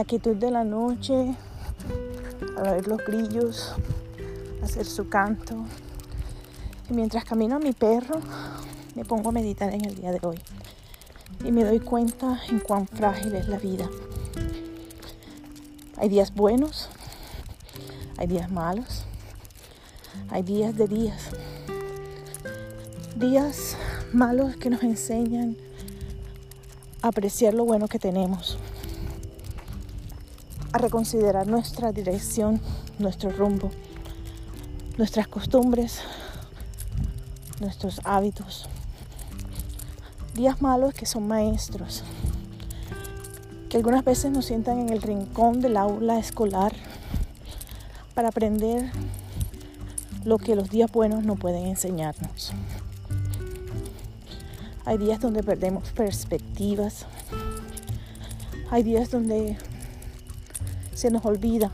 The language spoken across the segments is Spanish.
la quietud de la noche, a ver los grillos, hacer su canto. Y mientras camino a mi perro, me pongo a meditar en el día de hoy. Y me doy cuenta en cuán frágil es la vida. Hay días buenos, hay días malos, hay días de días. Días malos que nos enseñan a apreciar lo bueno que tenemos, a reconsiderar nuestra dirección, nuestro rumbo, nuestras costumbres, nuestros hábitos. Días malos que son maestros, que algunas veces nos sientan en el rincón del aula escolar para aprender lo que los días buenos no pueden enseñarnos. Hay días donde perdemos perspectivas. Hay días donde se nos olvida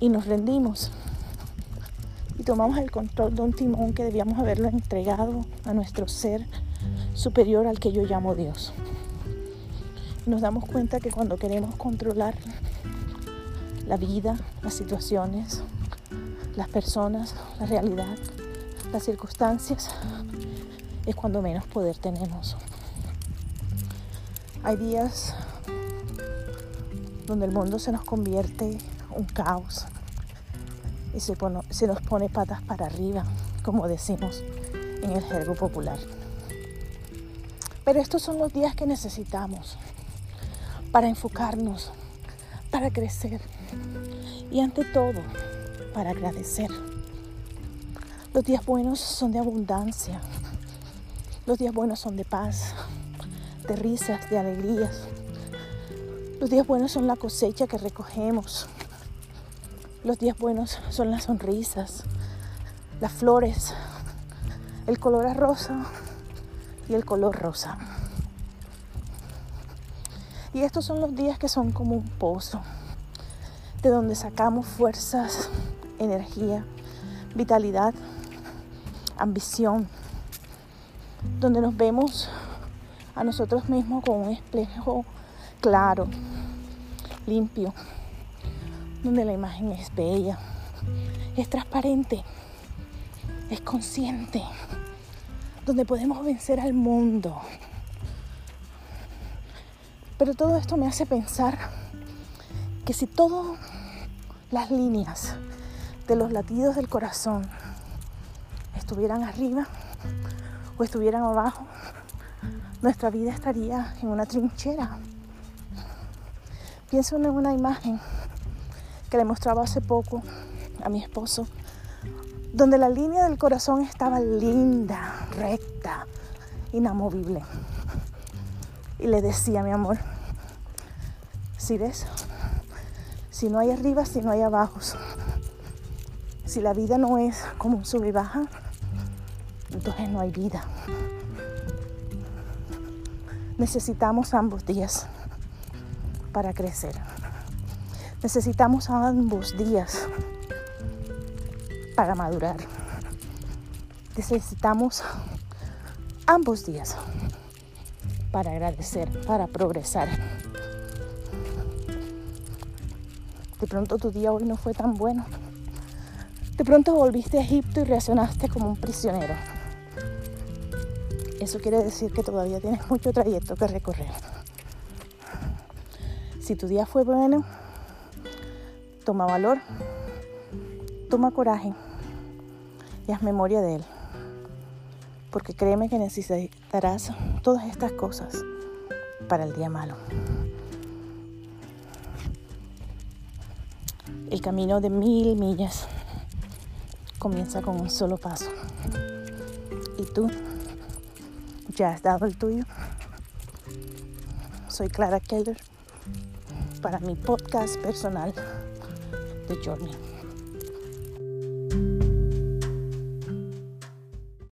y nos rendimos y tomamos el control de un timón que debíamos haberlo entregado a nuestro ser superior al que yo llamo Dios. Nos damos cuenta que cuando queremos controlar la vida, las situaciones, las personas, la realidad, las circunstancias, es cuando menos poder tenemos. Hay días donde el mundo se nos convierte un caos y se, se nos pone patas para arriba, como decimos en el jergo popular. Pero estos son los días que necesitamos para enfocarnos, para crecer y ante todo para agradecer. Los días buenos son de abundancia, los días buenos son de paz, de risas, de alegrías. Los días buenos son la cosecha que recogemos. Los días buenos son las sonrisas, las flores, el color rosa y el color rosa. Y estos son los días que son como un pozo, de donde sacamos fuerzas, energía, vitalidad, ambición, donde nos vemos a nosotros mismos con un espejo claro, limpio, donde la imagen es bella, es transparente, es consciente, donde podemos vencer al mundo. Pero todo esto me hace pensar que si todas las líneas de los latidos del corazón estuvieran arriba, o estuvieran abajo, nuestra vida estaría en una trinchera. Pienso en una imagen que le mostraba hace poco a mi esposo, donde la línea del corazón estaba linda, recta, inamovible. Y le decía, mi amor, si ves, si no hay arriba, si no hay abajo, si la vida no es como un sub y baja, entonces no hay vida. Necesitamos ambos días para crecer. Necesitamos ambos días para madurar. Necesitamos ambos días para agradecer, para progresar. De pronto tu día hoy no fue tan bueno. De pronto volviste a Egipto y reaccionaste como un prisionero. Eso quiere decir que todavía tienes mucho trayecto que recorrer. Si tu día fue bueno, toma valor, toma coraje y haz memoria de él. Porque créeme que necesitarás todas estas cosas para el día malo. El camino de mil millas comienza con un solo paso. Y tú ya has dado el tuyo. Soy Clara Keller para mi podcast personal de Journey.